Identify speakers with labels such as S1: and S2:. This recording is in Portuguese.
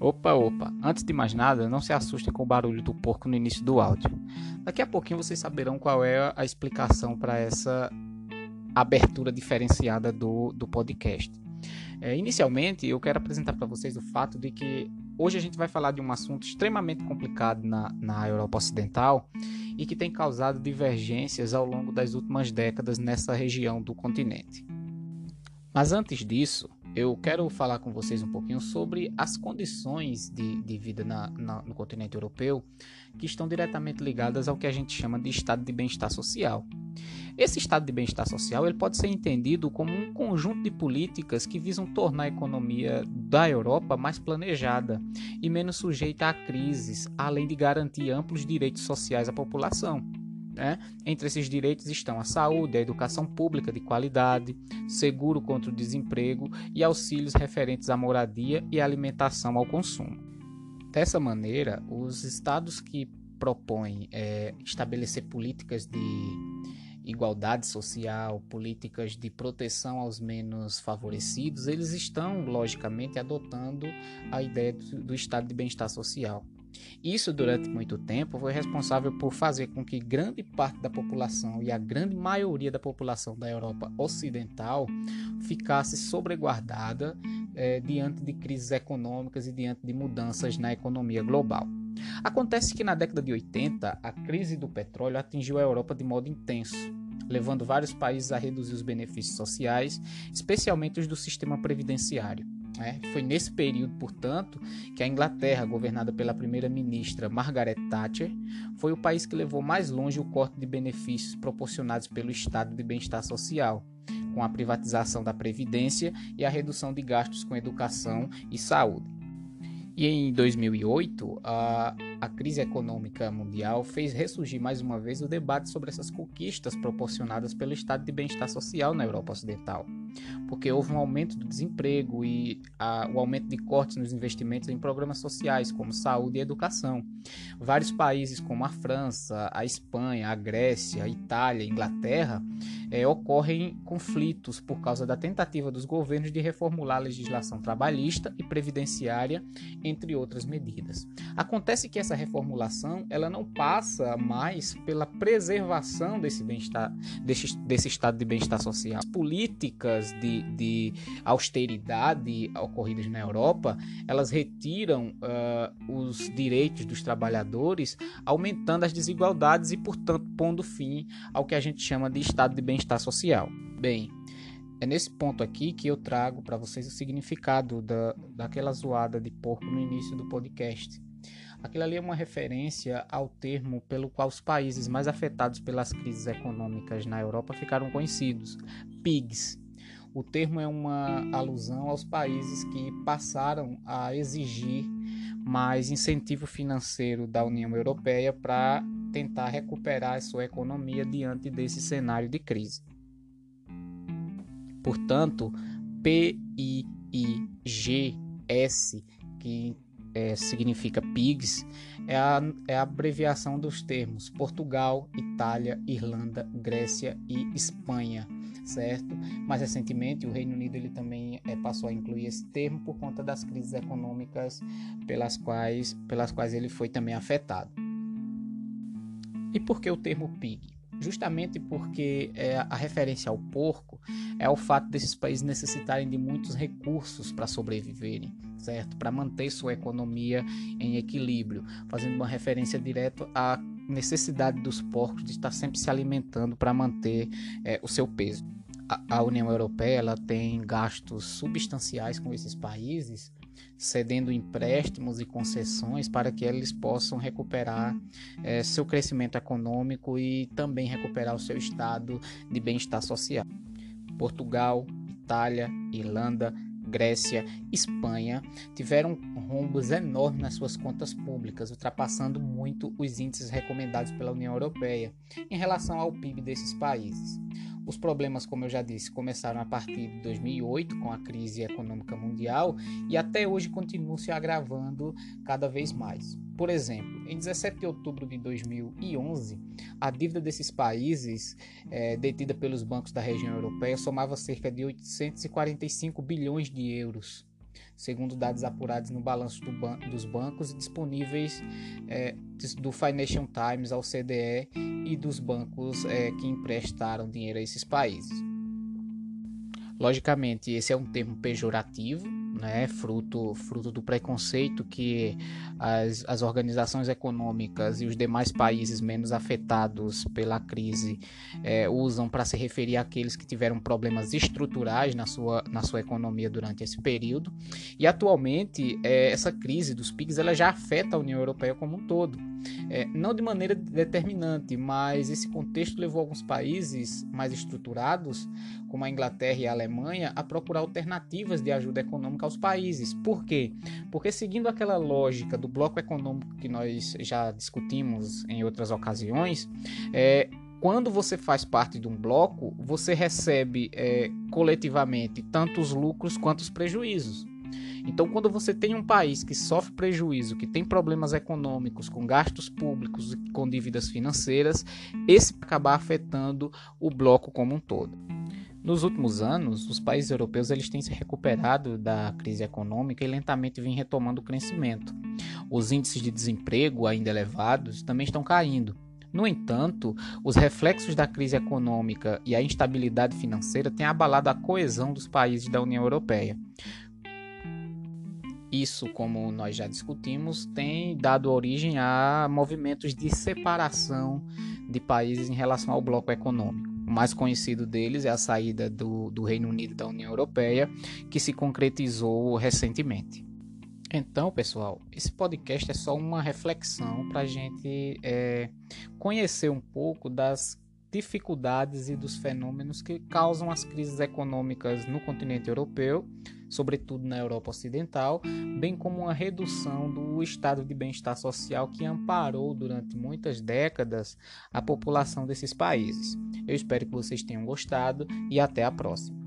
S1: Opa, opa, antes de mais nada, não se assustem com o barulho do porco no início do áudio. Daqui a pouquinho vocês saberão qual é a explicação para essa abertura diferenciada do, do podcast. É, inicialmente, eu quero apresentar para vocês o fato de que hoje a gente vai falar de um assunto extremamente complicado na, na Europa Ocidental e que tem causado divergências ao longo das últimas décadas nessa região do continente. Mas antes disso, eu quero falar com vocês um pouquinho sobre as condições de, de vida na, na, no continente europeu que estão diretamente ligadas ao que a gente chama de estado de bem-estar social. Esse estado de bem-estar social ele pode ser entendido como um conjunto de políticas que visam tornar a economia da Europa mais planejada e menos sujeita a crises, além de garantir amplos direitos sociais à população. Né? Entre esses direitos estão a saúde, a educação pública de qualidade, seguro contra o desemprego e auxílios referentes à moradia e alimentação ao consumo. Dessa maneira, os estados que propõem é, estabelecer políticas de igualdade social, políticas de proteção aos menos favorecidos, eles estão, logicamente, adotando a ideia do, do estado de bem-estar social. Isso, durante muito tempo, foi responsável por fazer com que grande parte da população e a grande maioria da população da Europa Ocidental ficasse sobreguardada eh, diante de crises econômicas e diante de mudanças na economia global. Acontece que na década de 80, a crise do petróleo atingiu a Europa de modo intenso, levando vários países a reduzir os benefícios sociais, especialmente os do sistema previdenciário. É, foi nesse período, portanto, que a Inglaterra, governada pela primeira-ministra Margaret Thatcher, foi o país que levou mais longe o corte de benefícios proporcionados pelo Estado de Bem-Estar Social, com a privatização da Previdência e a redução de gastos com educação e saúde. E em 2008, a, a crise econômica mundial fez ressurgir mais uma vez o debate sobre essas conquistas proporcionadas pelo estado de bem-estar social na Europa Ocidental, porque houve um aumento do desemprego e a, o aumento de cortes nos investimentos em programas sociais como saúde e educação. Vários países como a França, a Espanha, a Grécia, a Itália, a Inglaterra é, ocorrem conflitos por causa da tentativa dos governos de reformular a legislação trabalhista e previdenciária entre outras medidas. Acontece que essa reformulação ela não passa mais pela preservação desse bem-estar, desse, desse estado de bem-estar social. As políticas de, de austeridade ocorridas na Europa, elas retiram uh, os direitos dos trabalhadores, aumentando as desigualdades e, portanto, pondo fim ao que a gente chama de estado de bem-estar social. Bem, é nesse ponto aqui que eu trago para vocês o significado da, daquela zoada de porco no início do podcast. Aquilo ali é uma referência ao termo pelo qual os países mais afetados pelas crises econômicas na Europa ficaram conhecidos, PIGs. O termo é uma alusão aos países que passaram a exigir mais incentivo financeiro da União Europeia para tentar recuperar a sua economia diante desse cenário de crise. Portanto, PIIGS, que é, significa PIGS, é a, é a abreviação dos termos Portugal, Itália, Irlanda, Grécia e Espanha, certo? Mais recentemente, o Reino Unido ele também é, passou a incluir esse termo por conta das crises econômicas pelas quais, pelas quais ele foi também afetado. E por que o termo PIG? Justamente porque é, a referência ao porco é o fato desses países necessitarem de muitos recursos para sobreviverem, certo? Para manter sua economia em equilíbrio, fazendo uma referência direta à necessidade dos porcos de estar sempre se alimentando para manter é, o seu peso. A, a União Europeia ela tem gastos substanciais com esses países cedendo empréstimos e concessões para que eles possam recuperar é, seu crescimento econômico e também recuperar o seu estado de bem-estar social. Portugal, Itália, Irlanda, Grécia, Espanha tiveram rombos enormes nas suas contas públicas, ultrapassando muito os índices recomendados pela União Europeia em relação ao PIB desses países. Os problemas, como eu já disse, começaram a partir de 2008 com a crise econômica mundial e até hoje continuam se agravando cada vez mais. Por exemplo, em 17 de outubro de 2011, a dívida desses países, é, detida pelos bancos da região europeia, somava cerca de 845 bilhões de euros, segundo dados apurados no balanço do ban dos bancos disponíveis é, do Financial Times ao CDE e dos bancos é, que emprestaram dinheiro a esses países. Logicamente, esse é um termo pejorativo, né, fruto, fruto do preconceito que as, as organizações econômicas e os demais países menos afetados pela crise é, usam para se referir àqueles que tiveram problemas estruturais na sua, na sua economia durante esse período. E atualmente, é, essa crise dos PIGs ela já afeta a União Europeia como um todo. É, não de maneira determinante, mas esse contexto levou alguns países mais estruturados, como a Inglaterra e a Alemanha, a procurar alternativas de ajuda econômica aos países. Por quê? Porque seguindo aquela lógica do bloco econômico que nós já discutimos em outras ocasiões, é, quando você faz parte de um bloco, você recebe é, coletivamente tanto os lucros quanto os prejuízos. Então, quando você tem um país que sofre prejuízo, que tem problemas econômicos, com gastos públicos e com dívidas financeiras, esse acabar afetando o bloco como um todo. Nos últimos anos, os países europeus eles têm se recuperado da crise econômica e lentamente vêm retomando o crescimento. Os índices de desemprego, ainda elevados, também estão caindo. No entanto, os reflexos da crise econômica e a instabilidade financeira têm abalado a coesão dos países da União Europeia. Isso, como nós já discutimos, tem dado origem a movimentos de separação de países em relação ao bloco econômico. O mais conhecido deles é a saída do, do Reino Unido da União Europeia, que se concretizou recentemente. Então, pessoal, esse podcast é só uma reflexão para a gente é, conhecer um pouco das dificuldades e dos fenômenos que causam as crises econômicas no continente europeu, sobretudo na Europa Ocidental, bem como uma redução do estado de bem-estar social que amparou durante muitas décadas a população desses países. Eu espero que vocês tenham gostado e até a próxima.